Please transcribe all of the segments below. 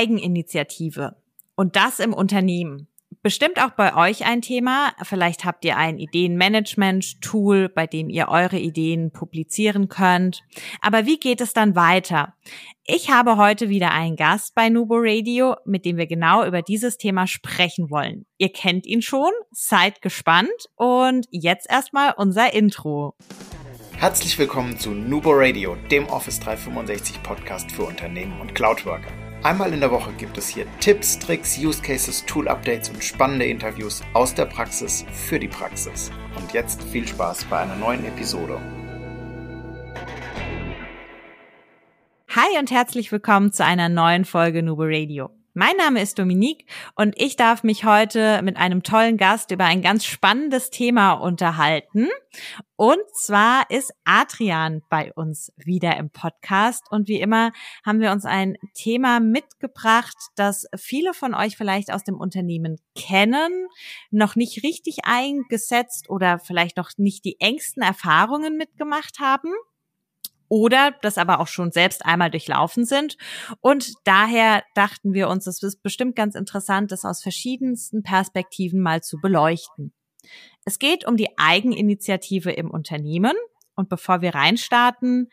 Eigeninitiative. Und das im Unternehmen bestimmt auch bei euch ein Thema. Vielleicht habt ihr ein Ideenmanagement-Tool, bei dem ihr eure Ideen publizieren könnt. Aber wie geht es dann weiter? Ich habe heute wieder einen Gast bei Nubo Radio, mit dem wir genau über dieses Thema sprechen wollen. Ihr kennt ihn schon, seid gespannt und jetzt erstmal unser Intro. Herzlich willkommen zu Nubo Radio, dem Office 365 Podcast für Unternehmen und Cloudworker. Einmal in der Woche gibt es hier Tipps, Tricks, Use Cases, Tool Updates und spannende Interviews aus der Praxis für die Praxis. Und jetzt viel Spaß bei einer neuen Episode. Hi und herzlich willkommen zu einer neuen Folge Nubo Radio. Mein Name ist Dominique und ich darf mich heute mit einem tollen Gast über ein ganz spannendes Thema unterhalten. Und zwar ist Adrian bei uns wieder im Podcast. Und wie immer haben wir uns ein Thema mitgebracht, das viele von euch vielleicht aus dem Unternehmen kennen, noch nicht richtig eingesetzt oder vielleicht noch nicht die engsten Erfahrungen mitgemacht haben oder das aber auch schon selbst einmal durchlaufen sind. Und daher dachten wir uns, es ist bestimmt ganz interessant, das aus verschiedensten Perspektiven mal zu beleuchten. Es geht um die Eigeninitiative im Unternehmen. Und bevor wir reinstarten,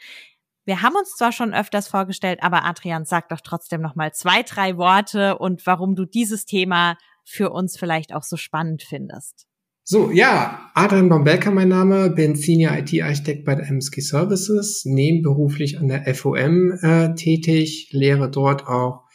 wir haben uns zwar schon öfters vorgestellt, aber Adrian, sag doch trotzdem noch mal zwei, drei Worte und warum du dieses Thema für uns vielleicht auch so spannend findest. So, ja, Adrian Bombelka mein Name, bin Senior IT-Architekt bei der MSG Services, nebenberuflich an der FOM äh, tätig, lehre dort auch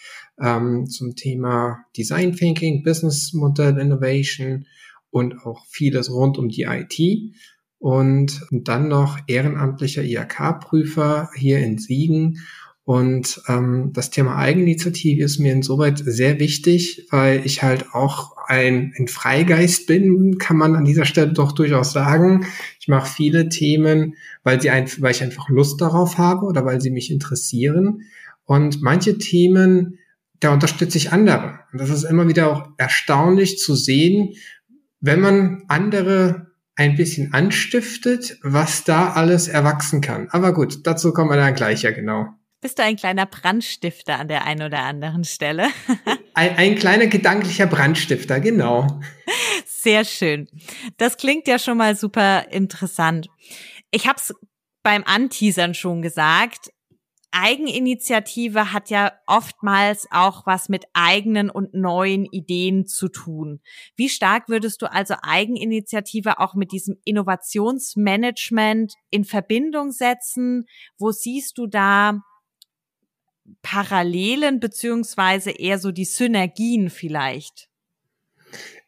ähm, zum Thema Design Thinking, Business Model Innovation und auch vieles rund um die IT. Und dann noch ehrenamtlicher IHK-Prüfer hier in Siegen und ähm, das Thema Eigeninitiative ist mir insoweit sehr wichtig, weil ich halt auch ein, ein Freigeist bin, kann man an dieser Stelle doch durchaus sagen. Ich mache viele Themen, weil, sie ein, weil ich einfach Lust darauf habe oder weil sie mich interessieren. Und manche Themen, da unterstütze ich andere. Und das ist immer wieder auch erstaunlich zu sehen, wenn man andere ein bisschen anstiftet, was da alles erwachsen kann. Aber gut, dazu kommen wir dann gleich ja genau. Bist du ein kleiner Brandstifter an der einen oder anderen Stelle? ein, ein kleiner gedanklicher Brandstifter, genau. Sehr schön. Das klingt ja schon mal super interessant. Ich habe es beim Anteasern schon gesagt. Eigeninitiative hat ja oftmals auch was mit eigenen und neuen Ideen zu tun. Wie stark würdest du also Eigeninitiative auch mit diesem Innovationsmanagement in Verbindung setzen? Wo siehst du da Parallelen beziehungsweise eher so die Synergien vielleicht?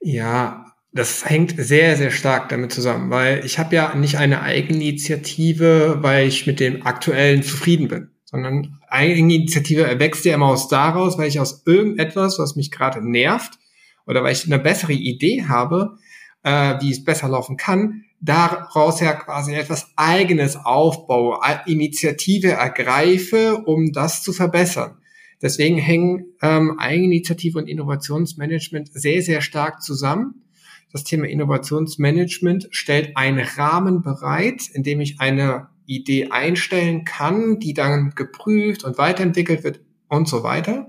Ja, das hängt sehr, sehr stark damit zusammen, weil ich habe ja nicht eine Eigeninitiative, weil ich mit dem aktuellen zufrieden bin, sondern Eigeninitiative erwächst ja immer aus daraus, weil ich aus irgendetwas, was mich gerade nervt oder weil ich eine bessere Idee habe, äh, wie es besser laufen kann, daraus ja quasi etwas Eigenes aufbaue, Initiative ergreife, um das zu verbessern. Deswegen hängen ähm, Eigeninitiative und Innovationsmanagement sehr, sehr stark zusammen. Das Thema Innovationsmanagement stellt einen Rahmen bereit, in dem ich eine Idee einstellen kann, die dann geprüft und weiterentwickelt wird und so weiter.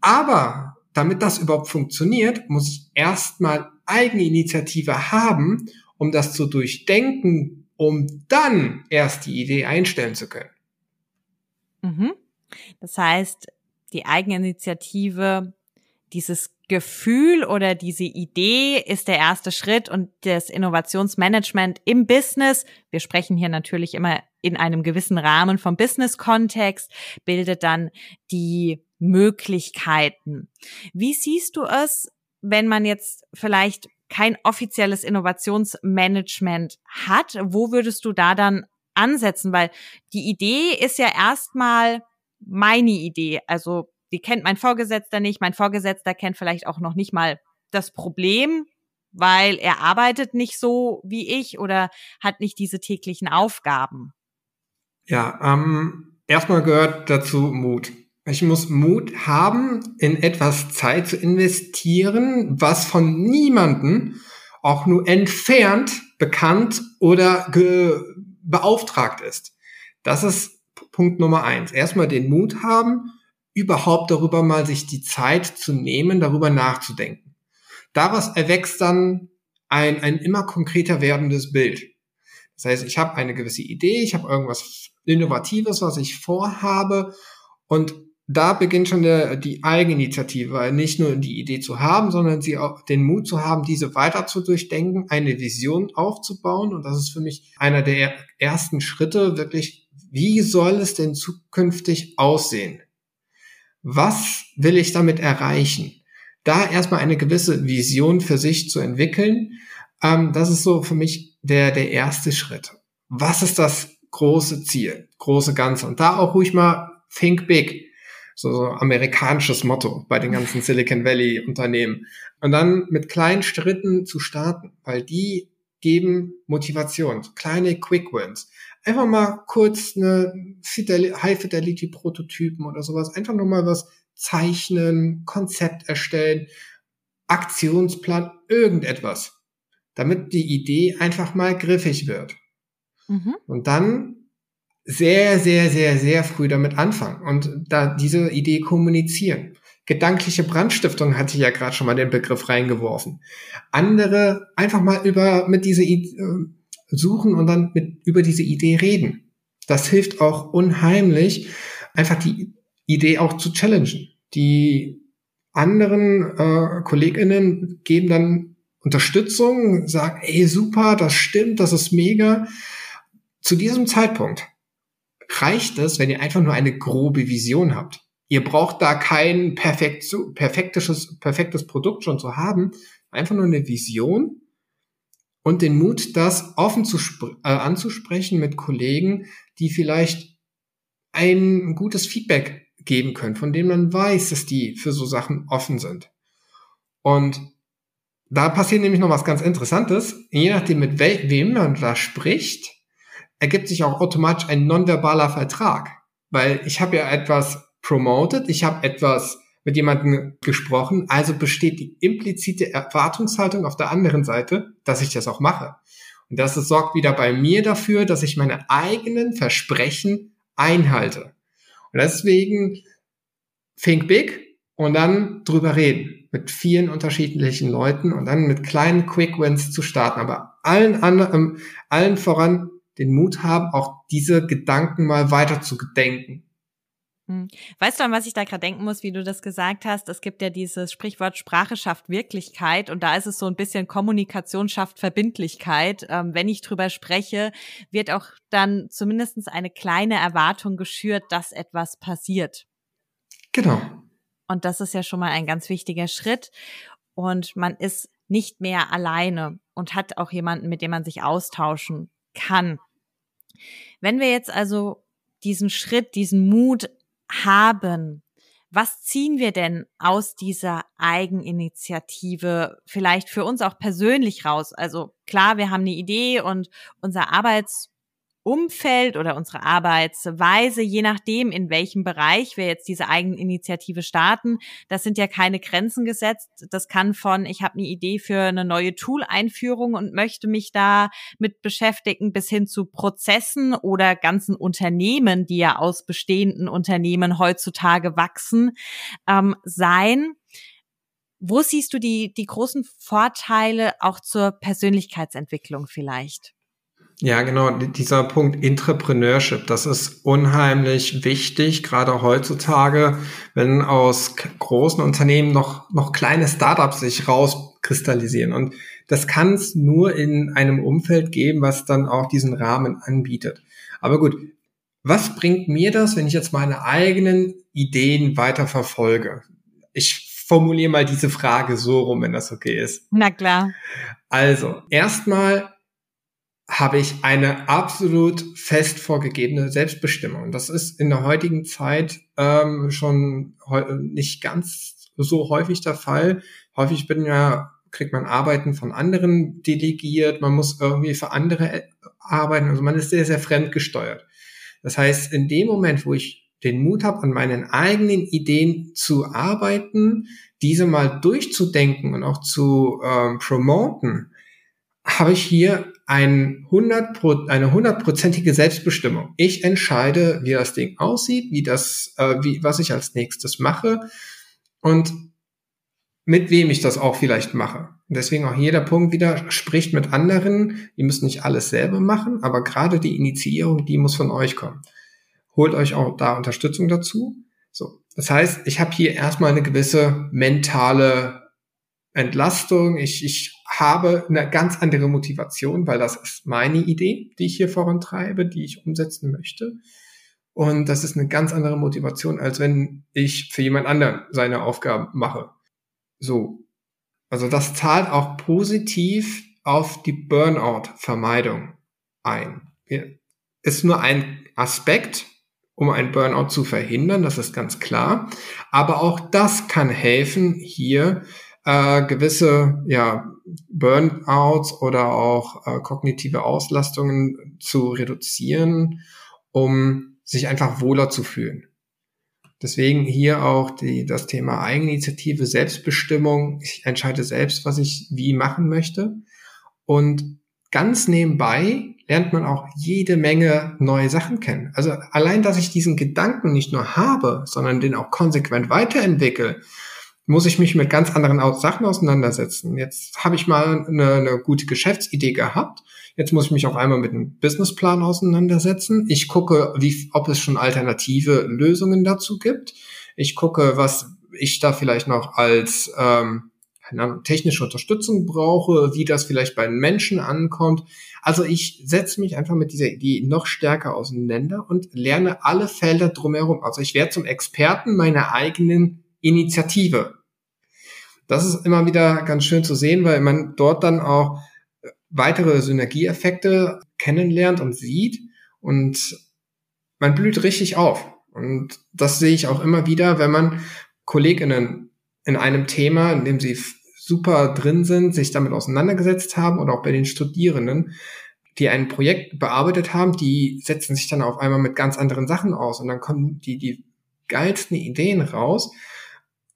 Aber damit das überhaupt funktioniert, muss ich erstmal Eigeninitiative haben um das zu durchdenken, um dann erst die Idee einstellen zu können. Mhm. Das heißt, die Eigeninitiative, dieses Gefühl oder diese Idee ist der erste Schritt und das Innovationsmanagement im Business, wir sprechen hier natürlich immer in einem gewissen Rahmen vom Business-Kontext, bildet dann die Möglichkeiten. Wie siehst du es, wenn man jetzt vielleicht kein offizielles Innovationsmanagement hat, wo würdest du da dann ansetzen? Weil die Idee ist ja erstmal meine Idee. Also die kennt mein Vorgesetzter nicht. Mein Vorgesetzter kennt vielleicht auch noch nicht mal das Problem, weil er arbeitet nicht so wie ich oder hat nicht diese täglichen Aufgaben. Ja, ähm, erstmal gehört dazu Mut. Ich muss Mut haben, in etwas Zeit zu investieren, was von niemanden auch nur entfernt bekannt oder beauftragt ist. Das ist Punkt Nummer eins. Erstmal den Mut haben, überhaupt darüber mal sich die Zeit zu nehmen, darüber nachzudenken. Daraus erwächst dann ein, ein immer konkreter werdendes Bild. Das heißt, ich habe eine gewisse Idee, ich habe irgendwas Innovatives, was ich vorhabe und da beginnt schon der, die Eigeninitiative, nicht nur die Idee zu haben, sondern sie auch den Mut zu haben, diese weiter zu durchdenken, eine Vision aufzubauen. Und das ist für mich einer der ersten Schritte, wirklich, wie soll es denn zukünftig aussehen? Was will ich damit erreichen? Da erstmal eine gewisse Vision für sich zu entwickeln, ähm, das ist so für mich der, der erste Schritt. Was ist das große Ziel, große Ganze? Und da auch ruhig mal think big so, so amerikanisches Motto bei den ganzen Silicon Valley Unternehmen. Und dann mit kleinen Schritten zu starten, weil die geben Motivation, kleine Quick Wins. Einfach mal kurz eine High Fidelity Prototypen oder sowas, einfach nur mal was zeichnen, Konzept erstellen, Aktionsplan, irgendetwas, damit die Idee einfach mal griffig wird. Mhm. Und dann sehr, sehr, sehr, sehr früh damit anfangen und da diese Idee kommunizieren. Gedankliche Brandstiftung hatte ich ja gerade schon mal den Begriff reingeworfen. Andere einfach mal über mit dieser Idee äh, suchen und dann mit über diese Idee reden. Das hilft auch unheimlich, einfach die Idee auch zu challengen. Die anderen äh, KollegInnen geben dann Unterstützung, sagen, ey, super, das stimmt, das ist mega. Zu diesem Zeitpunkt reicht es, wenn ihr einfach nur eine grobe Vision habt. Ihr braucht da kein perfekt, perfektes, perfektes Produkt schon zu haben, einfach nur eine Vision und den Mut, das offen zu äh, anzusprechen mit Kollegen, die vielleicht ein gutes Feedback geben können, von dem man weiß, dass die für so Sachen offen sind. Und da passiert nämlich noch was ganz Interessantes. Je nachdem, mit wem man da spricht, ergibt sich auch automatisch ein nonverbaler Vertrag, weil ich habe ja etwas promoted, ich habe etwas mit jemandem gesprochen, also besteht die implizite Erwartungshaltung auf der anderen Seite, dass ich das auch mache. Und das sorgt wieder bei mir dafür, dass ich meine eigenen Versprechen einhalte. Und deswegen think big und dann drüber reden mit vielen unterschiedlichen Leuten und dann mit kleinen Quick Wins zu starten. Aber allen anderen, allen voran den Mut haben, auch diese Gedanken mal weiter zu gedenken. Hm. Weißt du, an was ich da gerade denken muss, wie du das gesagt hast? Es gibt ja dieses Sprichwort Sprache schafft Wirklichkeit und da ist es so ein bisschen Kommunikation schafft Verbindlichkeit. Ähm, wenn ich drüber spreche, wird auch dann zumindest eine kleine Erwartung geschürt, dass etwas passiert. Genau. Und das ist ja schon mal ein ganz wichtiger Schritt. Und man ist nicht mehr alleine und hat auch jemanden, mit dem man sich austauschen kann. Wenn wir jetzt also diesen Schritt, diesen Mut haben, was ziehen wir denn aus dieser Eigeninitiative vielleicht für uns auch persönlich raus? Also klar, wir haben eine Idee und unser Arbeits Umfeld oder unsere Arbeitsweise, je nachdem, in welchem Bereich wir jetzt diese Eigeninitiative starten. Das sind ja keine Grenzen gesetzt. Das kann von, ich habe eine Idee für eine neue Tool-Einführung und möchte mich da mit beschäftigen, bis hin zu Prozessen oder ganzen Unternehmen, die ja aus bestehenden Unternehmen heutzutage wachsen, ähm, sein. Wo siehst du die, die großen Vorteile auch zur Persönlichkeitsentwicklung vielleicht? Ja, genau, dieser Punkt Entrepreneurship, das ist unheimlich wichtig, gerade heutzutage, wenn aus großen Unternehmen noch, noch kleine Startups sich rauskristallisieren. Und das kann es nur in einem Umfeld geben, was dann auch diesen Rahmen anbietet. Aber gut, was bringt mir das, wenn ich jetzt meine eigenen Ideen weiter verfolge? Ich formuliere mal diese Frage so rum, wenn das okay ist. Na klar. Also, erstmal habe ich eine absolut fest vorgegebene Selbstbestimmung. Das ist in der heutigen Zeit ähm, schon nicht ganz so häufig der Fall. Häufig bin ja, kriegt man Arbeiten von anderen delegiert, man muss irgendwie für andere äh, arbeiten, also man ist sehr, sehr fremdgesteuert. Das heißt, in dem Moment, wo ich den Mut habe, an meinen eigenen Ideen zu arbeiten, diese mal durchzudenken und auch zu ähm, promoten, habe ich hier ein 100 eine hundertprozentige Selbstbestimmung. Ich entscheide, wie das Ding aussieht, wie das, äh, wie, was ich als nächstes mache und mit wem ich das auch vielleicht mache. Deswegen auch jeder Punkt wieder spricht mit anderen. Ihr müsst nicht alles selber machen, aber gerade die Initiierung, die muss von euch kommen. Holt euch auch da Unterstützung dazu. So, das heißt, ich habe hier erstmal eine gewisse mentale Entlastung. Ich, ich habe eine ganz andere Motivation, weil das ist meine Idee, die ich hier vorantreibe, die ich umsetzen möchte. Und das ist eine ganz andere Motivation, als wenn ich für jemand anderen seine Aufgaben mache. So. Also das zahlt auch positiv auf die Burnout-Vermeidung ein. Ist nur ein Aspekt, um ein Burnout zu verhindern, das ist ganz klar. Aber auch das kann helfen, hier äh, gewisse ja, Burnouts oder auch äh, kognitive Auslastungen zu reduzieren, um sich einfach wohler zu fühlen. Deswegen hier auch die, das Thema Eigeninitiative, Selbstbestimmung. Ich entscheide selbst, was ich wie machen möchte. Und ganz nebenbei lernt man auch jede Menge neue Sachen kennen. Also allein, dass ich diesen Gedanken nicht nur habe, sondern den auch konsequent weiterentwickle, muss ich mich mit ganz anderen Sachen auseinandersetzen. Jetzt habe ich mal eine, eine gute Geschäftsidee gehabt. Jetzt muss ich mich auf einmal mit einem Businessplan auseinandersetzen. Ich gucke, wie, ob es schon alternative Lösungen dazu gibt. Ich gucke, was ich da vielleicht noch als ähm, technische Unterstützung brauche, wie das vielleicht bei den Menschen ankommt. Also ich setze mich einfach mit dieser Idee noch stärker auseinander und lerne alle Felder drumherum. Also ich werde zum Experten meiner eigenen Initiative. Das ist immer wieder ganz schön zu sehen, weil man dort dann auch weitere Synergieeffekte kennenlernt und sieht und man blüht richtig auf. Und das sehe ich auch immer wieder, wenn man Kolleginnen in einem Thema, in dem sie super drin sind, sich damit auseinandergesetzt haben oder auch bei den Studierenden, die ein Projekt bearbeitet haben, die setzen sich dann auf einmal mit ganz anderen Sachen aus und dann kommen die, die geilsten Ideen raus.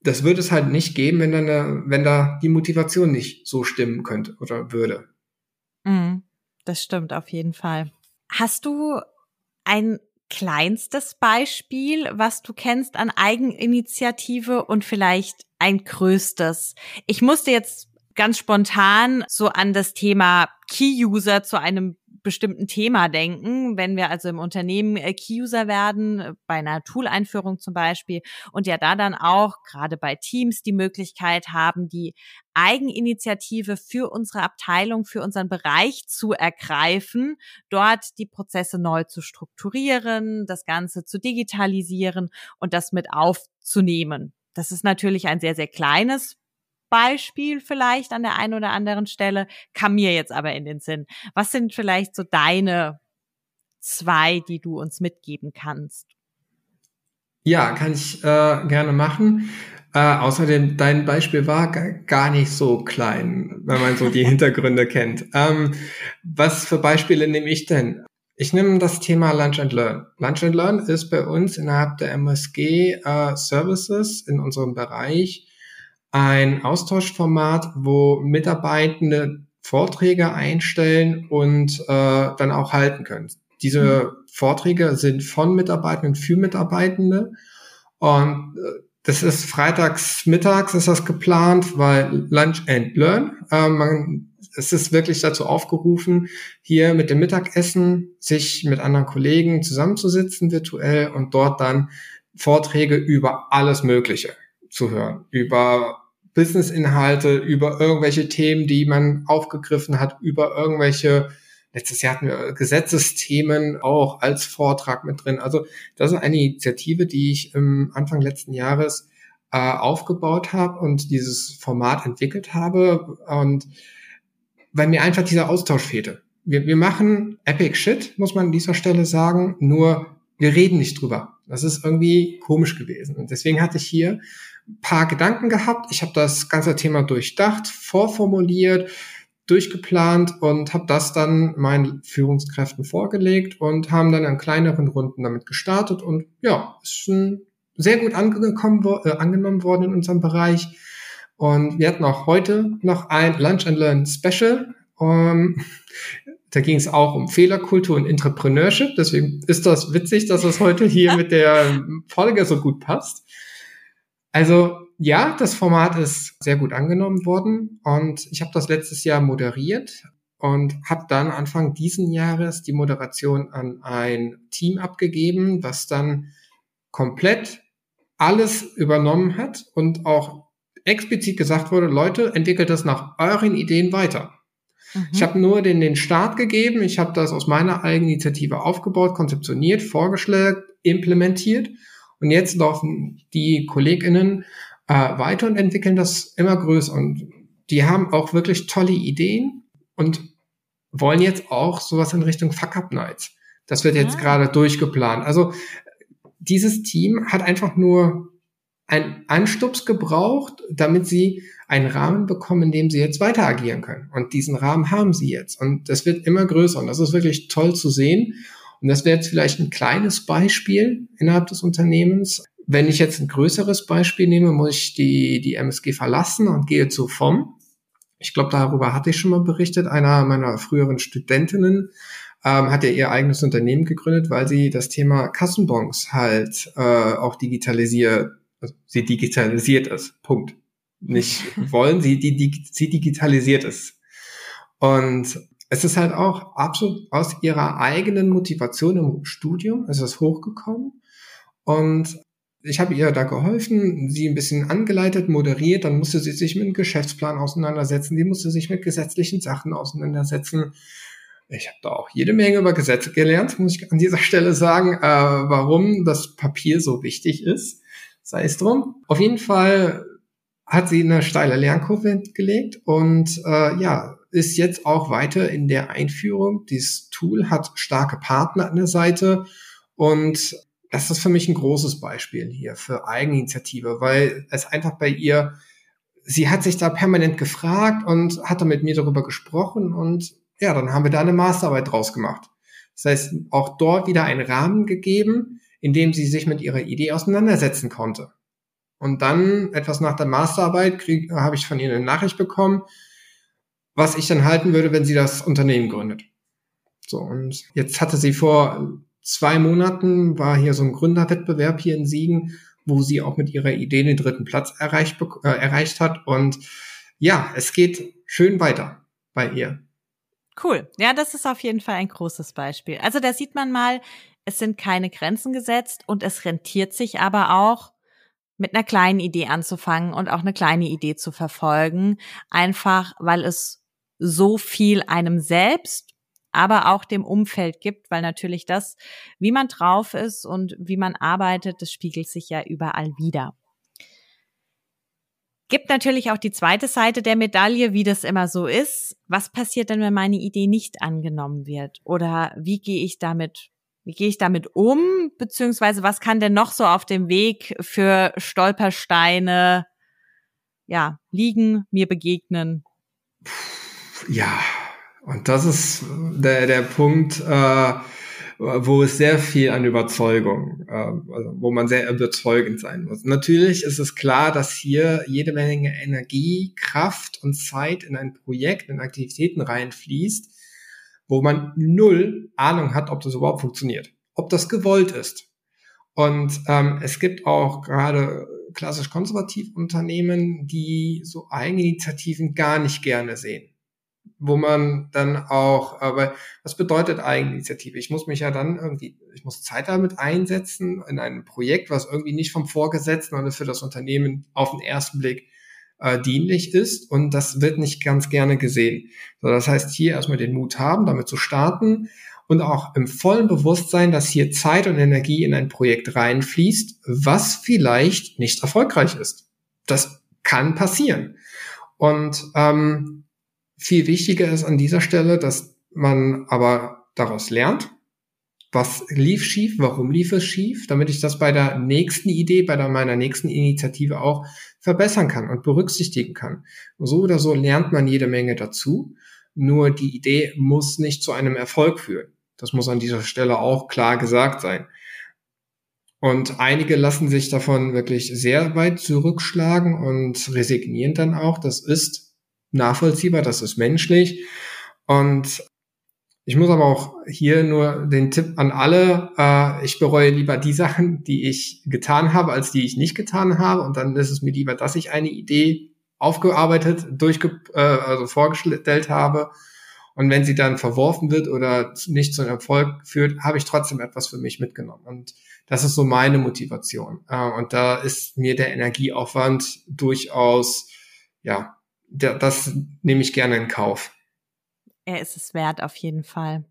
Das würde es halt nicht geben, wenn, dann, wenn da die Motivation nicht so stimmen könnte oder würde. Mm, das stimmt auf jeden Fall. Hast du ein kleinstes Beispiel, was du kennst an Eigeninitiative und vielleicht ein größtes? Ich musste jetzt ganz spontan so an das Thema Key-User zu einem bestimmten Thema denken, wenn wir also im Unternehmen äh, Key-User werden, äh, bei einer Tool-Einführung zum Beispiel, und ja da dann auch gerade bei Teams die Möglichkeit haben, die Eigeninitiative für unsere Abteilung, für unseren Bereich zu ergreifen, dort die Prozesse neu zu strukturieren, das Ganze zu digitalisieren und das mit aufzunehmen. Das ist natürlich ein sehr, sehr kleines Beispiel vielleicht an der einen oder anderen Stelle, kam mir jetzt aber in den Sinn. Was sind vielleicht so deine zwei, die du uns mitgeben kannst? Ja, kann ich äh, gerne machen. Äh, außerdem, dein Beispiel war gar nicht so klein, wenn man so die Hintergründe kennt. Ähm, was für Beispiele nehme ich denn? Ich nehme das Thema Lunch and Learn. Lunch and Learn ist bei uns innerhalb der MSG äh, Services in unserem Bereich ein Austauschformat, wo Mitarbeitende Vorträge einstellen und äh, dann auch halten können. Diese mhm. Vorträge sind von Mitarbeitenden für Mitarbeitende und äh, das ist freitags mittags ist das geplant, weil Lunch and Learn. Äh, man, es ist wirklich dazu aufgerufen, hier mit dem Mittagessen sich mit anderen Kollegen zusammenzusitzen virtuell und dort dann Vorträge über alles Mögliche zu hören. Über Business-Inhalte, über irgendwelche Themen, die man aufgegriffen hat, über irgendwelche, letztes Jahr hatten wir Gesetzesthemen auch als Vortrag mit drin. Also das ist eine Initiative, die ich im Anfang letzten Jahres äh, aufgebaut habe und dieses Format entwickelt habe und weil mir einfach dieser Austausch fehlte. Wir, wir machen Epic Shit, muss man an dieser Stelle sagen, nur wir reden nicht drüber. Das ist irgendwie komisch gewesen. Und deswegen hatte ich hier paar Gedanken gehabt. Ich habe das ganze Thema durchdacht, vorformuliert, durchgeplant und habe das dann meinen Führungskräften vorgelegt und haben dann in kleineren Runden damit gestartet und ja, ist schon sehr gut angekommen, äh, angenommen worden in unserem Bereich. Und wir hatten auch heute noch ein Lunch and Learn Special. Um, Da ging es auch um Fehlerkultur und Entrepreneurship. Deswegen ist das witzig, dass es heute hier mit der Folge so gut passt. Also ja, das Format ist sehr gut angenommen worden und ich habe das letztes Jahr moderiert und habe dann Anfang diesen Jahres die Moderation an ein Team abgegeben, was dann komplett alles übernommen hat und auch explizit gesagt wurde, Leute, entwickelt das nach euren Ideen weiter. Mhm. Ich habe nur den, den Start gegeben, ich habe das aus meiner Eigeninitiative aufgebaut, konzeptioniert, vorgeschlagen, implementiert und jetzt laufen die KollegInnen äh, weiter und entwickeln das immer größer und die haben auch wirklich tolle Ideen und wollen jetzt auch sowas in Richtung Fuck-Up Nights. Das wird jetzt ah. gerade durchgeplant. Also dieses Team hat einfach nur einen Anstups gebraucht, damit sie einen Rahmen bekommen, in dem sie jetzt weiter agieren können. Und diesen Rahmen haben sie jetzt. Und das wird immer größer. Und das ist wirklich toll zu sehen. Und das wäre jetzt vielleicht ein kleines Beispiel innerhalb des Unternehmens. Wenn ich jetzt ein größeres Beispiel nehme, muss ich die, die MSG verlassen und gehe zu FOM. Ich glaube, darüber hatte ich schon mal berichtet. Einer meiner früheren Studentinnen ähm, hat ja ihr eigenes Unternehmen gegründet, weil sie das Thema Kassenbons halt äh, auch digitalisiert, also sie digitalisiert ist. Punkt. Nicht wollen, sie, die, die, sie digitalisiert ist. Und es ist halt auch absolut aus ihrer eigenen Motivation im Studium, ist es hochgekommen. Und ich habe ihr da geholfen, sie ein bisschen angeleitet, moderiert, dann musste sie sich mit einem Geschäftsplan auseinandersetzen, sie musste sich mit gesetzlichen Sachen auseinandersetzen. Ich habe da auch jede Menge über Gesetze gelernt, muss ich an dieser Stelle sagen, äh, warum das Papier so wichtig ist. Sei es drum. Auf jeden Fall hat sie eine steile Lernkurve gelegt und äh, ja, ist jetzt auch weiter in der Einführung. Dieses Tool hat starke Partner an der Seite und das ist für mich ein großes Beispiel hier für Eigeninitiative, weil es einfach bei ihr, sie hat sich da permanent gefragt und hat dann mit mir darüber gesprochen und ja, dann haben wir da eine Masterarbeit draus gemacht. Das heißt, auch dort wieder einen Rahmen gegeben, in dem sie sich mit ihrer Idee auseinandersetzen konnte. Und dann, etwas nach der Masterarbeit, habe ich von ihr eine Nachricht bekommen, was ich dann halten würde, wenn sie das Unternehmen gründet. So, und jetzt hatte sie vor zwei Monaten war hier so ein Gründerwettbewerb hier in Siegen, wo sie auch mit ihrer Idee den dritten Platz erreicht, äh, erreicht hat. Und ja, es geht schön weiter bei ihr. Cool. Ja, das ist auf jeden Fall ein großes Beispiel. Also da sieht man mal, es sind keine Grenzen gesetzt und es rentiert sich aber auch, mit einer kleinen Idee anzufangen und auch eine kleine Idee zu verfolgen. Einfach, weil es so viel einem selbst aber auch dem Umfeld gibt, weil natürlich das, wie man drauf ist und wie man arbeitet, das spiegelt sich ja überall wieder. Gibt natürlich auch die zweite Seite der Medaille, wie das immer so ist. Was passiert denn, wenn meine Idee nicht angenommen wird? Oder wie gehe ich damit, wie gehe ich damit um? Beziehungsweise was kann denn noch so auf dem Weg für Stolpersteine, ja, liegen, mir begegnen? Ja, und das ist der, der Punkt, äh, wo es sehr viel an Überzeugung, äh, also wo man sehr überzeugend sein muss. Natürlich ist es klar, dass hier jede Menge Energie, Kraft und Zeit in ein Projekt, in Aktivitäten reinfließt, wo man null Ahnung hat, ob das überhaupt funktioniert, ob das gewollt ist. Und ähm, es gibt auch gerade klassisch konservativ Unternehmen, die so Eigeninitiativen gar nicht gerne sehen wo man dann auch, aber was bedeutet Eigeninitiative? Ich muss mich ja dann irgendwie, ich muss Zeit damit einsetzen in einem Projekt, was irgendwie nicht vom Vorgesetzten oder für das Unternehmen auf den ersten Blick äh, dienlich ist und das wird nicht ganz gerne gesehen. So, das heißt, hier erstmal den Mut haben, damit zu starten und auch im vollen Bewusstsein, dass hier Zeit und Energie in ein Projekt reinfließt, was vielleicht nicht erfolgreich ist. Das kann passieren. Und ähm, viel wichtiger ist an dieser Stelle, dass man aber daraus lernt, was lief schief, warum lief es schief, damit ich das bei der nächsten Idee, bei der, meiner nächsten Initiative auch verbessern kann und berücksichtigen kann. So oder so lernt man jede Menge dazu. Nur die Idee muss nicht zu einem Erfolg führen. Das muss an dieser Stelle auch klar gesagt sein. Und einige lassen sich davon wirklich sehr weit zurückschlagen und resignieren dann auch. Das ist nachvollziehbar, das ist menschlich. Und Ich muss aber auch hier nur den Tipp an alle, äh, ich bereue lieber die Sachen, die ich getan habe, als die ich nicht getan habe. Und dann ist es mir lieber, dass ich eine Idee aufgearbeitet, durchge äh, also vorgestellt habe. Und wenn sie dann verworfen wird oder nicht zum Erfolg führt, habe ich trotzdem etwas für mich mitgenommen. Und das ist so meine Motivation. Äh, und da ist mir der Energieaufwand durchaus, ja, das nehme ich gerne in Kauf. Er ist es wert, auf jeden Fall.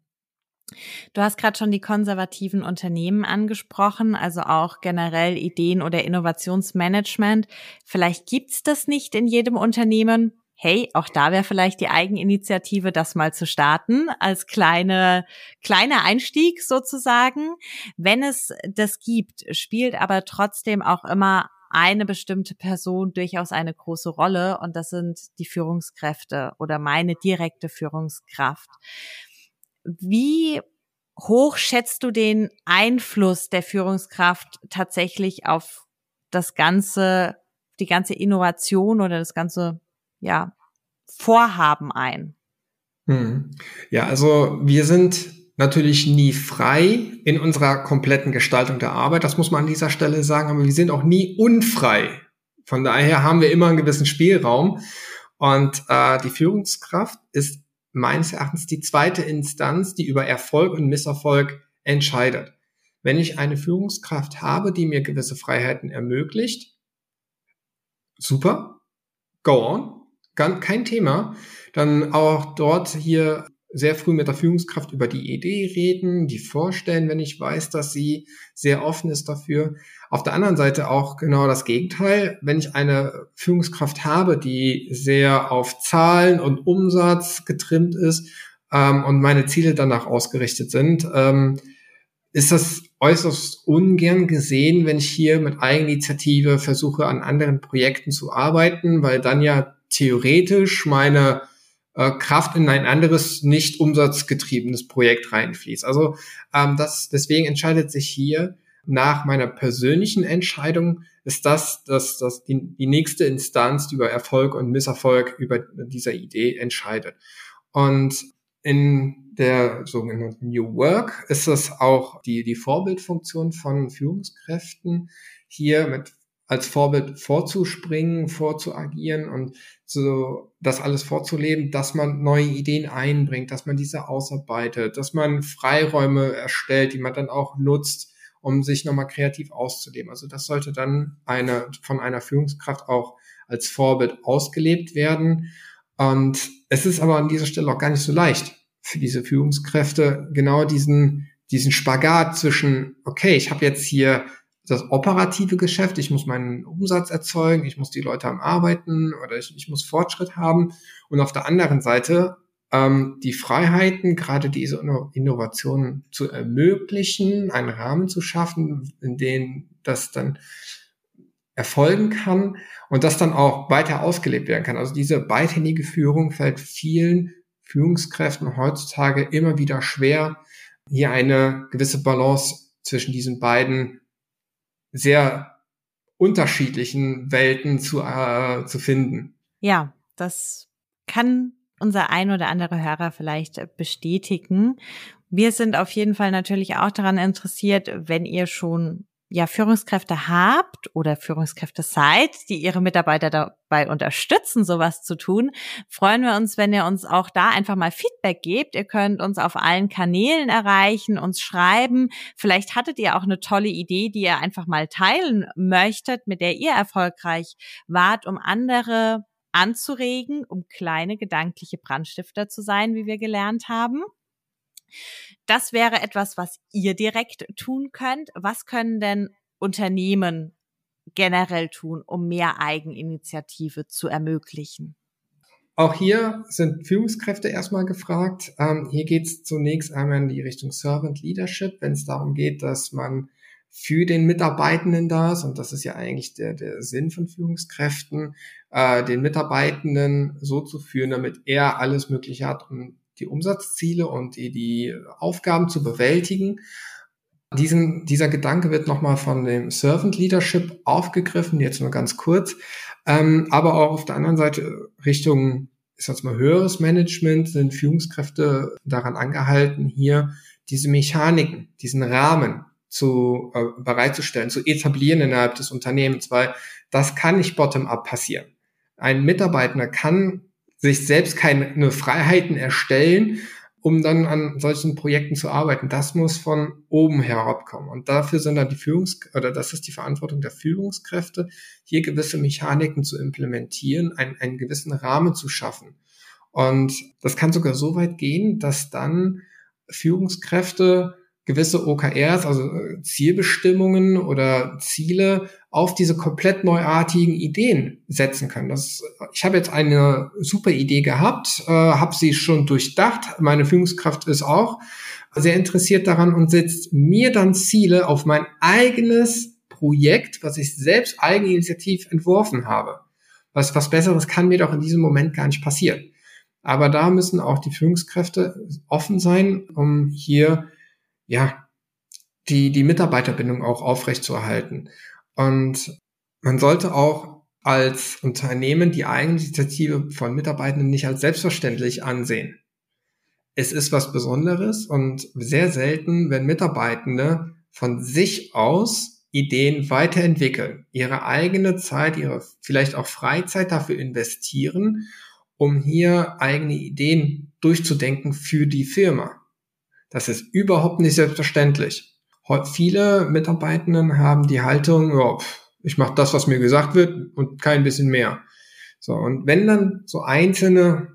Du hast gerade schon die konservativen Unternehmen angesprochen, also auch generell Ideen oder Innovationsmanagement. Vielleicht gibt's das nicht in jedem Unternehmen. Hey, auch da wäre vielleicht die Eigeninitiative, das mal zu starten, als kleine, kleiner Einstieg sozusagen. Wenn es das gibt, spielt aber trotzdem auch immer eine bestimmte Person durchaus eine große Rolle und das sind die Führungskräfte oder meine direkte Führungskraft. Wie hoch schätzt du den Einfluss der Führungskraft tatsächlich auf das ganze, die ganze Innovation oder das ganze, ja, Vorhaben ein? Hm. Ja, also wir sind natürlich nie frei in unserer kompletten Gestaltung der Arbeit. Das muss man an dieser Stelle sagen. Aber wir sind auch nie unfrei. Von daher haben wir immer einen gewissen Spielraum. Und äh, die Führungskraft ist meines Erachtens die zweite Instanz, die über Erfolg und Misserfolg entscheidet. Wenn ich eine Führungskraft habe, die mir gewisse Freiheiten ermöglicht, super, go on, kein Thema, dann auch dort hier sehr früh mit der Führungskraft über die Idee reden, die vorstellen, wenn ich weiß, dass sie sehr offen ist dafür. Auf der anderen Seite auch genau das Gegenteil. Wenn ich eine Führungskraft habe, die sehr auf Zahlen und Umsatz getrimmt ist ähm, und meine Ziele danach ausgerichtet sind, ähm, ist das äußerst ungern gesehen, wenn ich hier mit Eigeninitiative versuche, an anderen Projekten zu arbeiten, weil dann ja theoretisch meine Kraft in ein anderes nicht umsatzgetriebenes Projekt reinfließt. Also ähm, das, deswegen entscheidet sich hier nach meiner persönlichen Entscheidung ist das, dass das die, die nächste Instanz, die über Erfolg und Misserfolg über dieser Idee entscheidet. Und in der sogenannten New Work ist es auch die, die Vorbildfunktion von Führungskräften, hier mit als Vorbild vorzuspringen, vorzuagieren und so das alles vorzuleben, dass man neue Ideen einbringt, dass man diese ausarbeitet, dass man Freiräume erstellt, die man dann auch nutzt, um sich nochmal kreativ auszuleben. Also das sollte dann eine, von einer Führungskraft auch als Vorbild ausgelebt werden. Und es ist aber an dieser Stelle auch gar nicht so leicht für diese Führungskräfte, genau diesen, diesen Spagat zwischen, okay, ich habe jetzt hier das operative Geschäft, ich muss meinen Umsatz erzeugen, ich muss die Leute am Arbeiten oder ich, ich muss Fortschritt haben. Und auf der anderen Seite ähm, die Freiheiten, gerade diese Innovationen zu ermöglichen, einen Rahmen zu schaffen, in dem das dann erfolgen kann und das dann auch weiter ausgelebt werden kann. Also diese beidhändige Führung fällt vielen Führungskräften heutzutage immer wieder schwer, hier eine gewisse Balance zwischen diesen beiden sehr unterschiedlichen Welten zu, äh, zu finden. Ja, das kann unser ein oder andere Hörer vielleicht bestätigen. Wir sind auf jeden Fall natürlich auch daran interessiert, wenn ihr schon ja Führungskräfte habt oder Führungskräfte seid, die ihre Mitarbeiter dabei unterstützen, sowas zu tun, freuen wir uns, wenn ihr uns auch da einfach mal Feedback gebt. Ihr könnt uns auf allen Kanälen erreichen, uns schreiben. Vielleicht hattet ihr auch eine tolle Idee, die ihr einfach mal teilen möchtet, mit der ihr erfolgreich wart, um andere anzuregen, um kleine gedankliche Brandstifter zu sein, wie wir gelernt haben. Das wäre etwas, was ihr direkt tun könnt. Was können denn Unternehmen generell tun, um mehr Eigeninitiative zu ermöglichen? Auch hier sind Führungskräfte erstmal gefragt. Ähm, hier geht es zunächst einmal in die Richtung Servant Leadership, wenn es darum geht, dass man für den Mitarbeitenden da ist, und das ist ja eigentlich der, der Sinn von Führungskräften, äh, den Mitarbeitenden so zu führen, damit er alles Mögliche hat, um die Umsatzziele und die, die Aufgaben zu bewältigen. Diesen, dieser Gedanke wird nochmal von dem Servant Leadership aufgegriffen, jetzt nur ganz kurz, ähm, aber auch auf der anderen Seite Richtung ich sag mal, höheres Management sind Führungskräfte daran angehalten, hier diese Mechaniken, diesen Rahmen zu äh, bereitzustellen, zu etablieren innerhalb des Unternehmens, weil das kann nicht bottom-up passieren. Ein Mitarbeiter kann sich selbst keine Freiheiten erstellen, um dann an solchen Projekten zu arbeiten. Das muss von oben herabkommen. Und dafür sind dann die Führungs- oder das ist die Verantwortung der Führungskräfte, hier gewisse Mechaniken zu implementieren, einen, einen gewissen Rahmen zu schaffen. Und das kann sogar so weit gehen, dass dann Führungskräfte gewisse OKRs, also äh, Zielbestimmungen oder Ziele auf diese komplett neuartigen Ideen setzen können. Das, ich habe jetzt eine super Idee gehabt, äh, habe sie schon durchdacht. Meine Führungskraft ist auch sehr interessiert daran und setzt mir dann Ziele auf mein eigenes Projekt, was ich selbst eigeninitiativ entworfen habe. Was, was Besseres kann mir doch in diesem Moment gar nicht passieren. Aber da müssen auch die Führungskräfte offen sein, um hier ja, die, die Mitarbeiterbindung auch aufrechtzuerhalten. Und man sollte auch als Unternehmen die Eigeninitiative von Mitarbeitenden nicht als selbstverständlich ansehen. Es ist was Besonderes und sehr selten, wenn Mitarbeitende von sich aus Ideen weiterentwickeln, ihre eigene Zeit, ihre vielleicht auch Freizeit dafür investieren, um hier eigene Ideen durchzudenken für die Firma. Das ist überhaupt nicht selbstverständlich. Viele Mitarbeitenden haben die Haltung, ja, ich mache das, was mir gesagt wird und kein bisschen mehr. So, und wenn dann so einzelne,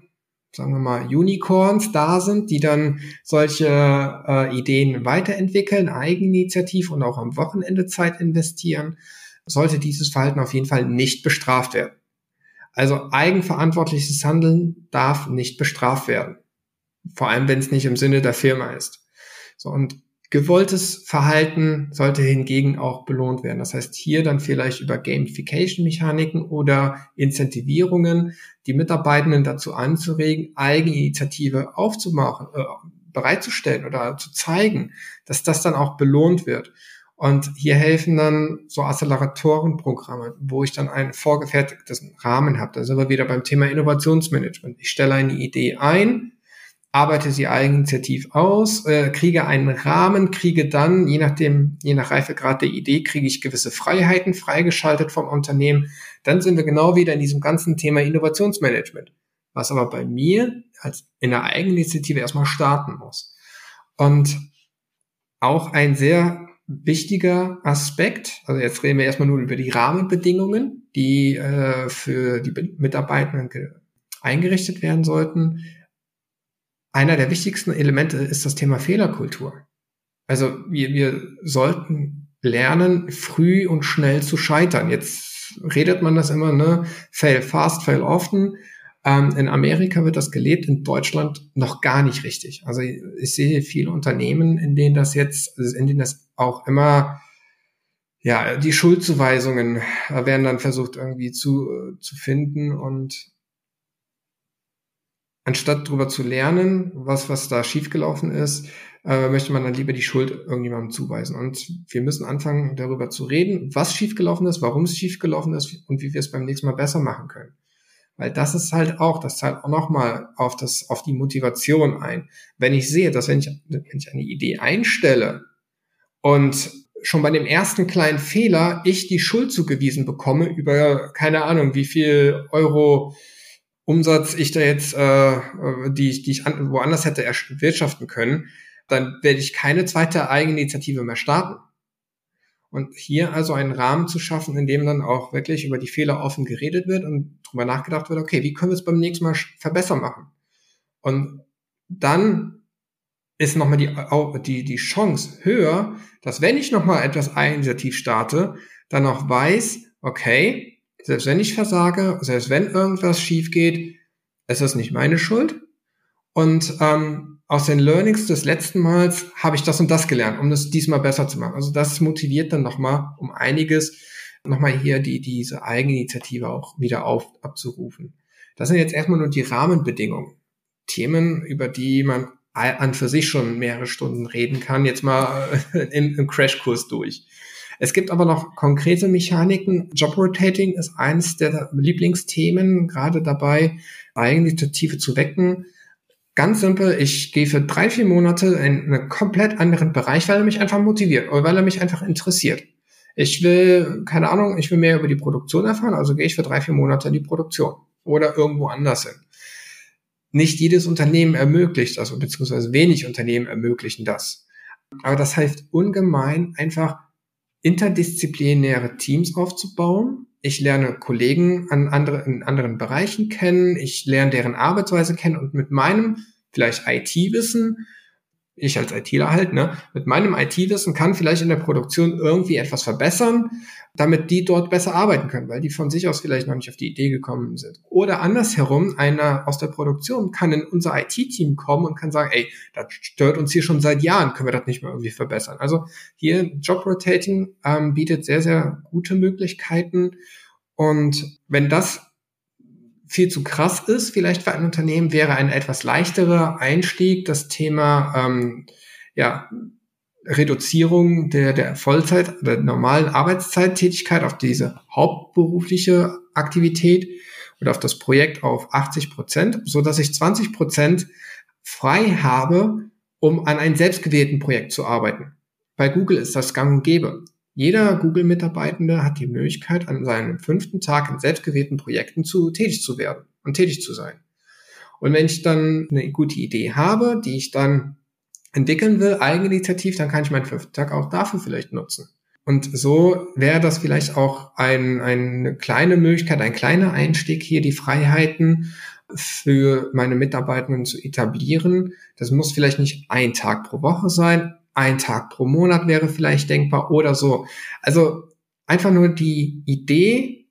sagen wir mal, Unicorns da sind, die dann solche äh, Ideen weiterentwickeln, Eigeninitiativ und auch am Wochenende Zeit investieren, sollte dieses Verhalten auf jeden Fall nicht bestraft werden. Also eigenverantwortliches Handeln darf nicht bestraft werden. Vor allem, wenn es nicht im Sinne der Firma ist. So, und gewolltes Verhalten sollte hingegen auch belohnt werden. Das heißt, hier dann vielleicht über Gamification-Mechaniken oder Incentivierungen die Mitarbeitenden dazu anzuregen, Eigeninitiative aufzumachen, äh, bereitzustellen oder zu zeigen, dass das dann auch belohnt wird. Und hier helfen dann so Acceleratorenprogramme, wo ich dann einen vorgefertigten Rahmen habe. Da sind wir wieder beim Thema Innovationsmanagement. Ich stelle eine Idee ein, arbeite sie eigeninitiativ aus, äh, kriege einen Rahmen, kriege dann, je nachdem, je nach Reifegrad der Idee, kriege ich gewisse Freiheiten freigeschaltet vom Unternehmen. Dann sind wir genau wieder in diesem ganzen Thema Innovationsmanagement, was aber bei mir als in der Eigeninitiative erstmal starten muss. Und auch ein sehr wichtiger Aspekt, also jetzt reden wir erstmal nur über die Rahmenbedingungen, die äh, für die Mitarbeitenden eingerichtet werden sollten, einer der wichtigsten Elemente ist das Thema Fehlerkultur. Also wir, wir sollten lernen, früh und schnell zu scheitern. Jetzt redet man das immer, ne? Fail fast, fail often. Ähm, in Amerika wird das gelebt, in Deutschland noch gar nicht richtig. Also ich, ich sehe viele Unternehmen, in denen das jetzt, in denen das auch immer ja, die Schuldzuweisungen werden dann versucht irgendwie zu, äh, zu finden und anstatt darüber zu lernen, was, was da schiefgelaufen ist, äh, möchte man dann lieber die Schuld irgendjemandem zuweisen. Und wir müssen anfangen, darüber zu reden, was schiefgelaufen ist, warum es schiefgelaufen ist und wie wir es beim nächsten Mal besser machen können. Weil das ist halt auch, das zahlt auch nochmal auf das, auf die Motivation ein. Wenn ich sehe, dass wenn ich, wenn ich eine Idee einstelle und schon bei dem ersten kleinen Fehler ich die Schuld zugewiesen bekomme über keine Ahnung wie viel Euro Umsatz ich da jetzt, äh, äh, die, ich, die ich an, woanders hätte erwirtschaften können, dann werde ich keine zweite Eigeninitiative mehr starten. Und hier also einen Rahmen zu schaffen, in dem dann auch wirklich über die Fehler offen geredet wird und darüber nachgedacht wird, okay, wie können wir es beim nächsten Mal verbessern machen? Und dann ist nochmal die, die, die Chance höher, dass wenn ich nochmal etwas Eigeninitiativ starte, dann auch weiß, okay, selbst wenn ich versage, selbst wenn irgendwas schief geht, ist nicht meine Schuld. Und ähm, aus den Learnings des letzten Mals habe ich das und das gelernt, um das diesmal besser zu machen. Also das motiviert dann nochmal um einiges, nochmal hier die, diese Eigeninitiative auch wieder auf, abzurufen. Das sind jetzt erstmal nur die Rahmenbedingungen. Themen, über die man an für sich schon mehrere Stunden reden kann, jetzt mal im, im Crashkurs durch. Es gibt aber noch konkrete Mechaniken. Job Rotating ist eines der Lieblingsthemen, gerade dabei, Eigeninitiative zu wecken. Ganz simpel, ich gehe für drei, vier Monate in einen komplett anderen Bereich, weil er mich einfach motiviert oder weil er mich einfach interessiert. Ich will, keine Ahnung, ich will mehr über die Produktion erfahren, also gehe ich für drei, vier Monate in die Produktion oder irgendwo anders hin. Nicht jedes Unternehmen ermöglicht das, beziehungsweise wenig Unternehmen ermöglichen das. Aber das heißt ungemein, einfach interdisziplinäre Teams aufzubauen. Ich lerne Kollegen an andere, in anderen Bereichen kennen. Ich lerne deren Arbeitsweise kennen und mit meinem vielleicht IT-Wissen ich als ITler halt, ne, mit meinem IT-Wissen kann vielleicht in der Produktion irgendwie etwas verbessern, damit die dort besser arbeiten können, weil die von sich aus vielleicht noch nicht auf die Idee gekommen sind. Oder andersherum, einer aus der Produktion kann in unser IT-Team kommen und kann sagen, ey, das stört uns hier schon seit Jahren, können wir das nicht mehr irgendwie verbessern. Also hier Job Rotating ähm, bietet sehr, sehr gute Möglichkeiten. Und wenn das viel zu krass ist, vielleicht für ein Unternehmen, wäre ein etwas leichterer Einstieg das Thema ähm, ja, Reduzierung der, der Vollzeit, der normalen Arbeitszeittätigkeit auf diese hauptberufliche Aktivität oder auf das Projekt auf 80 Prozent, so dass ich 20 Prozent frei habe, um an einem selbstgewählten Projekt zu arbeiten. Bei Google ist das gang und gäbe. Jeder Google-Mitarbeitende hat die Möglichkeit, an seinem fünften Tag in selbstgewählten Projekten zu tätig zu werden und tätig zu sein. Und wenn ich dann eine gute Idee habe, die ich dann entwickeln will, eigeninitiativ, dann kann ich meinen fünften Tag auch dafür vielleicht nutzen. Und so wäre das vielleicht auch ein, eine kleine Möglichkeit, ein kleiner Einstieg hier, die Freiheiten für meine Mitarbeitenden zu etablieren. Das muss vielleicht nicht ein Tag pro Woche sein, ein Tag pro Monat wäre vielleicht denkbar oder so. Also einfach nur die Idee,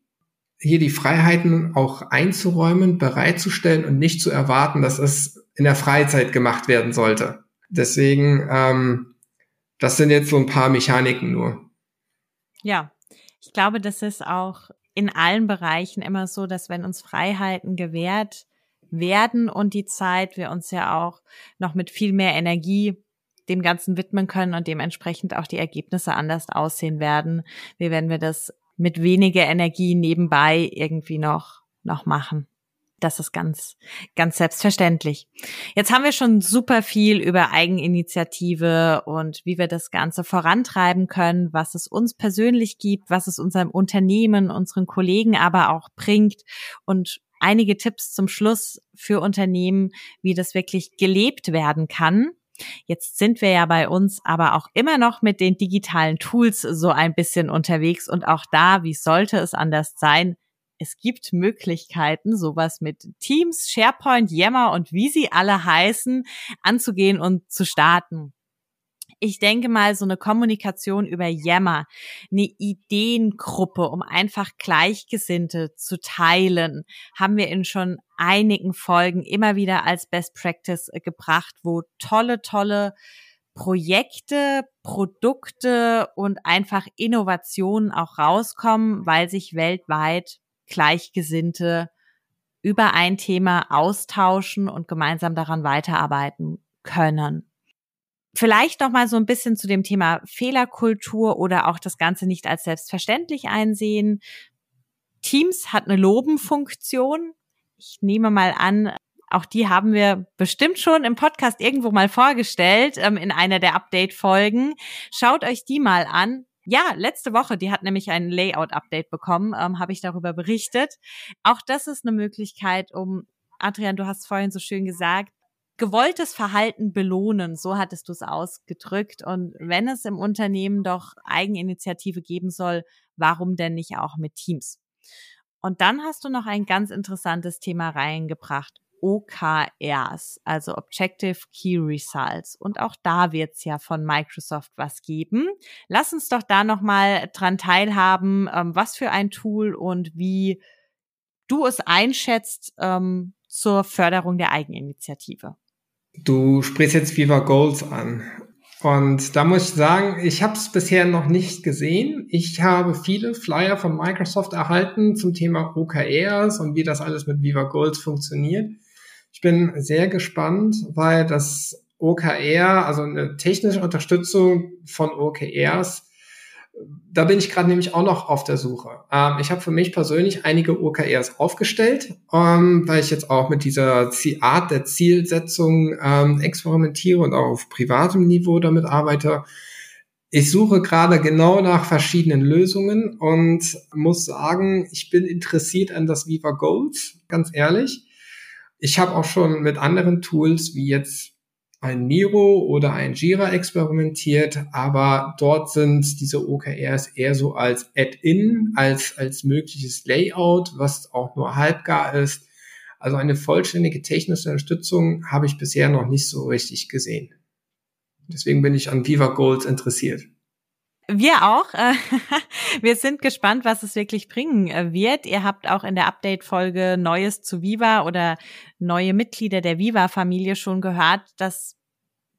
hier die Freiheiten auch einzuräumen, bereitzustellen und nicht zu erwarten, dass es in der Freizeit gemacht werden sollte. Deswegen, ähm, das sind jetzt so ein paar Mechaniken nur. Ja, ich glaube, das ist auch in allen Bereichen immer so, dass wenn uns Freiheiten gewährt werden und die Zeit, wir uns ja auch noch mit viel mehr Energie dem Ganzen widmen können und dementsprechend auch die Ergebnisse anders aussehen werden, wie wenn wir das mit weniger Energie nebenbei irgendwie noch, noch machen. Das ist ganz, ganz selbstverständlich. Jetzt haben wir schon super viel über Eigeninitiative und wie wir das Ganze vorantreiben können, was es uns persönlich gibt, was es unserem Unternehmen, unseren Kollegen aber auch bringt und einige Tipps zum Schluss für Unternehmen, wie das wirklich gelebt werden kann. Jetzt sind wir ja bei uns aber auch immer noch mit den digitalen Tools so ein bisschen unterwegs und auch da, wie sollte es anders sein? Es gibt Möglichkeiten, sowas mit Teams, SharePoint, Yammer und wie sie alle heißen, anzugehen und zu starten ich denke mal, so eine Kommunikation über Yammer, eine Ideengruppe, um einfach Gleichgesinnte zu teilen, haben wir in schon einigen Folgen immer wieder als Best Practice äh, gebracht, wo tolle, tolle Projekte, Produkte und einfach Innovationen auch rauskommen, weil sich weltweit Gleichgesinnte über ein Thema austauschen und gemeinsam daran weiterarbeiten können. Vielleicht noch mal so ein bisschen zu dem Thema Fehlerkultur oder auch das Ganze nicht als selbstverständlich einsehen. Teams hat eine Lobenfunktion. Ich nehme mal an, auch die haben wir bestimmt schon im Podcast irgendwo mal vorgestellt, ähm, in einer der Update-Folgen. Schaut euch die mal an. Ja, letzte Woche, die hat nämlich ein Layout-Update bekommen, ähm, habe ich darüber berichtet. Auch das ist eine Möglichkeit, um, Adrian, du hast vorhin so schön gesagt, gewolltes Verhalten belohnen, so hattest du es ausgedrückt. Und wenn es im Unternehmen doch Eigeninitiative geben soll, warum denn nicht auch mit Teams? Und dann hast du noch ein ganz interessantes Thema reingebracht. OKRs, also Objective Key Results. Und auch da wird es ja von Microsoft was geben. Lass uns doch da nochmal dran teilhaben, ähm, was für ein Tool und wie du es einschätzt ähm, zur Förderung der Eigeninitiative. Du sprichst jetzt Viva Goals an. Und da muss ich sagen, ich habe es bisher noch nicht gesehen. Ich habe viele Flyer von Microsoft erhalten zum Thema OKRs und wie das alles mit Viva Goals funktioniert. Ich bin sehr gespannt, weil das OKR, also eine technische Unterstützung von OKRs, da bin ich gerade nämlich auch noch auf der Suche. Ähm, ich habe für mich persönlich einige OKRs aufgestellt, ähm, weil ich jetzt auch mit dieser Art der Zielsetzung ähm, experimentiere und auch auf privatem Niveau damit arbeite. Ich suche gerade genau nach verschiedenen Lösungen und muss sagen, ich bin interessiert an das Viva Goals, ganz ehrlich. Ich habe auch schon mit anderen Tools wie jetzt ein Miro oder ein Jira experimentiert, aber dort sind diese OKRs eher so als Add-in, als, als mögliches Layout, was auch nur halbgar ist. Also eine vollständige technische Unterstützung habe ich bisher noch nicht so richtig gesehen. Deswegen bin ich an Viva Goals interessiert. Wir auch. Äh, wir sind gespannt, was es wirklich bringen äh, wird. Ihr habt auch in der Update-Folge Neues zu Viva oder neue Mitglieder der Viva-Familie schon gehört, dass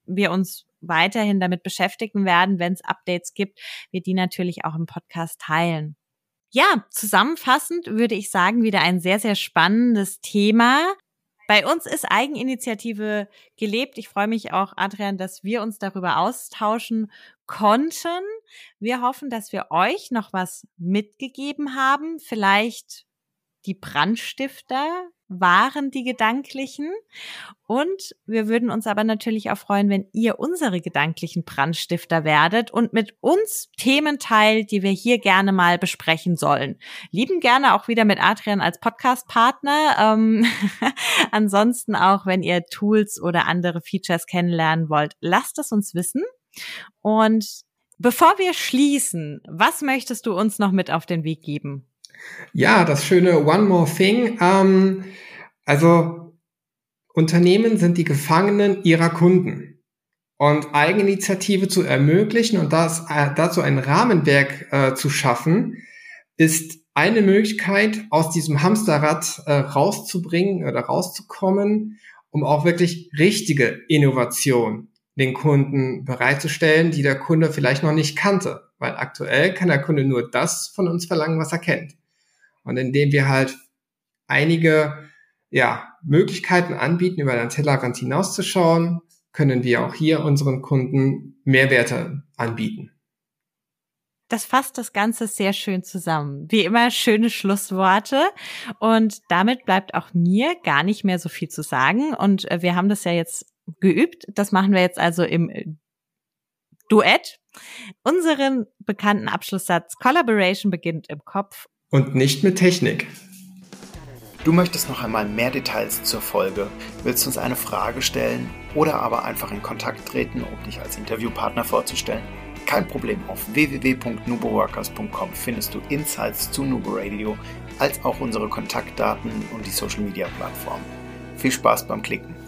wir uns weiterhin damit beschäftigen werden, wenn es Updates gibt, wir die natürlich auch im Podcast teilen. Ja, zusammenfassend würde ich sagen, wieder ein sehr, sehr spannendes Thema. Bei uns ist Eigeninitiative gelebt. Ich freue mich auch, Adrian, dass wir uns darüber austauschen konnten. Wir hoffen, dass wir euch noch was mitgegeben haben. Vielleicht die Brandstifter waren die gedanklichen. Und wir würden uns aber natürlich auch freuen, wenn ihr unsere gedanklichen Brandstifter werdet und mit uns Themen teilt, die wir hier gerne mal besprechen sollen. Lieben gerne auch wieder mit Adrian als Podcast-Partner. Ähm, ansonsten auch, wenn ihr Tools oder andere Features kennenlernen wollt, lasst es uns wissen. Und bevor wir schließen, was möchtest du uns noch mit auf den Weg geben? Ja, das schöne One More Thing. Ähm, also Unternehmen sind die Gefangenen ihrer Kunden. Und Eigeninitiative zu ermöglichen und das, äh, dazu ein Rahmenwerk äh, zu schaffen, ist eine Möglichkeit, aus diesem Hamsterrad äh, rauszubringen oder rauszukommen, um auch wirklich richtige Innovation den Kunden bereitzustellen, die der Kunde vielleicht noch nicht kannte. Weil aktuell kann der Kunde nur das von uns verlangen, was er kennt. Und indem wir halt einige ja, Möglichkeiten anbieten, über den Tellerrand hinauszuschauen, können wir auch hier unseren Kunden Mehrwerte anbieten. Das fasst das Ganze sehr schön zusammen. Wie immer schöne Schlussworte. Und damit bleibt auch mir gar nicht mehr so viel zu sagen. Und äh, wir haben das ja jetzt geübt. Das machen wir jetzt also im äh, Duett. Unseren bekannten Abschlusssatz Collaboration beginnt im Kopf und nicht mit Technik. Du möchtest noch einmal mehr Details zur Folge, willst uns eine Frage stellen oder aber einfach in Kontakt treten, um dich als Interviewpartner vorzustellen? Kein Problem, auf www.nuboworkers.com findest du Insights zu Nubo Radio, als auch unsere Kontaktdaten und die Social Media Plattform. Viel Spaß beim Klicken!